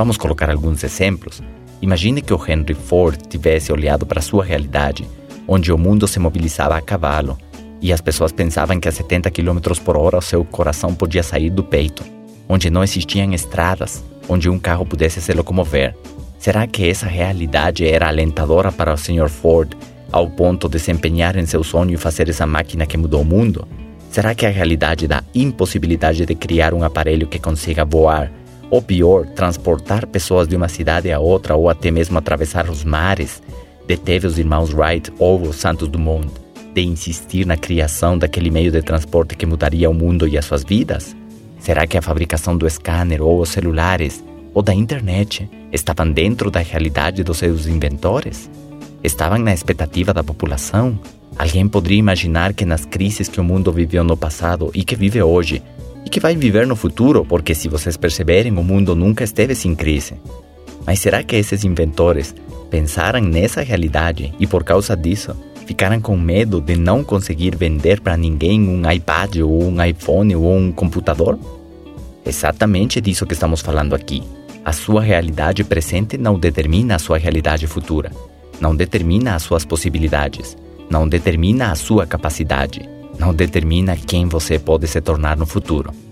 Vamos colocar alguns exemplos. Imagine que o Henry Ford tivesse olhado para sua realidade, onde o mundo se mobilizava a cavalo e as pessoas pensavam que a 70 km por hora o seu coração podia sair do peito, onde não existiam estradas, onde um carro pudesse se locomover. Será que essa realidade era alentadora para o Sr. Ford ao ponto de se empenhar em seu sonho e fazer essa máquina que mudou o mundo? Será que a realidade da impossibilidade de criar um aparelho que consiga voar, ou pior, transportar pessoas de uma cidade a outra ou até mesmo atravessar os mares, deteve os irmãos Wright ou os Santos Dumont de insistir na criação daquele meio de transporte que mudaria o mundo e as suas vidas? Será que a fabricação do scanner ou os celulares ou da internet estavam dentro da realidade dos seus inventores? Estavam na expectativa da população? Alguém poderia imaginar que nas crises que o mundo viveu no passado e que vive hoje, e que vai viver no futuro, porque se vocês perceberem, o mundo nunca esteve sem crise. Mas será que esses inventores pensaram nessa realidade e por causa disso ficaram com medo de não conseguir vender para ninguém um iPad ou um iPhone ou um computador? Exatamente disso que estamos falando aqui. A sua realidade presente não determina a sua realidade futura, não determina as suas possibilidades, não determina a sua capacidade, não determina quem você pode se tornar no futuro.